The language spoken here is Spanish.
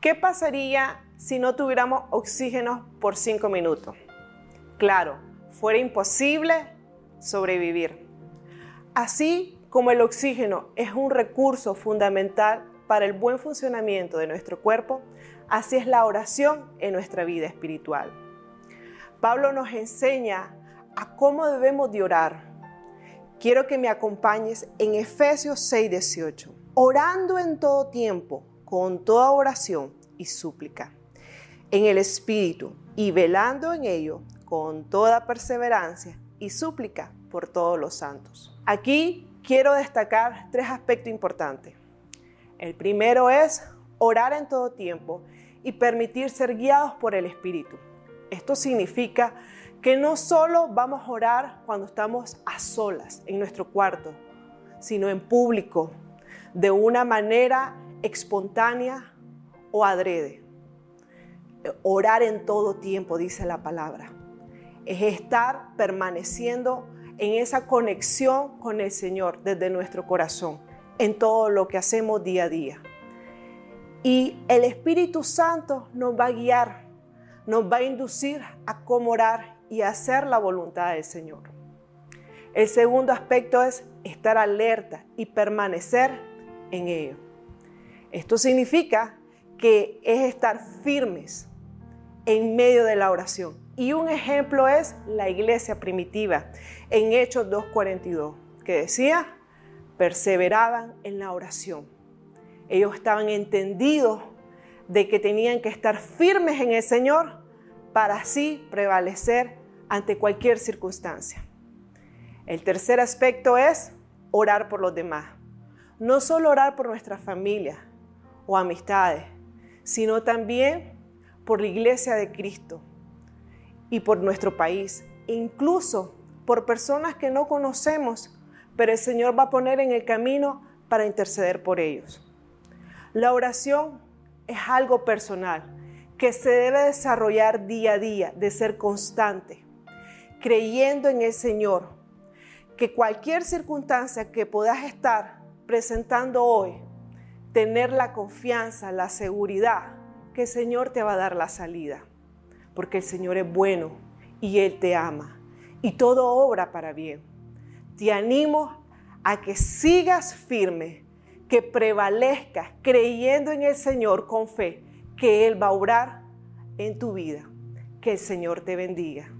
¿Qué pasaría si no tuviéramos oxígeno por cinco minutos? Claro, fuera imposible sobrevivir. Así como el oxígeno es un recurso fundamental para el buen funcionamiento de nuestro cuerpo, así es la oración en nuestra vida espiritual. Pablo nos enseña a cómo debemos de orar. Quiero que me acompañes en Efesios 6:18. Orando en todo tiempo, con toda oración y súplica, en el Espíritu, y velando en ello con toda perseverancia y súplica por todos los santos. Aquí quiero destacar tres aspectos importantes. El primero es orar en todo tiempo y permitir ser guiados por el Espíritu. Esto significa que no solo vamos a orar cuando estamos a solas en nuestro cuarto, sino en público, de una manera espontánea o adrede. Orar en todo tiempo, dice la palabra. Es estar permaneciendo en esa conexión con el Señor desde nuestro corazón, en todo lo que hacemos día a día. Y el Espíritu Santo nos va a guiar, nos va a inducir a cómo orar y hacer la voluntad del Señor. El segundo aspecto es estar alerta y permanecer en ello. Esto significa que es estar firmes en medio de la oración. Y un ejemplo es la iglesia primitiva en Hechos 2.42, que decía, perseveraban en la oración. Ellos estaban entendidos de que tenían que estar firmes en el Señor para así prevalecer ante cualquier circunstancia. El tercer aspecto es orar por los demás. No solo orar por nuestra familia o amistades, sino también por la iglesia de Cristo y por nuestro país, incluso por personas que no conocemos, pero el Señor va a poner en el camino para interceder por ellos. La oración es algo personal que se debe desarrollar día a día, de ser constante, creyendo en el Señor, que cualquier circunstancia que puedas estar presentando hoy, tener la confianza, la seguridad que el Señor te va a dar la salida, porque el Señor es bueno y Él te ama y todo obra para bien. Te animo a que sigas firme, que prevalezcas creyendo en el Señor con fe, que Él va a obrar en tu vida. Que el Señor te bendiga.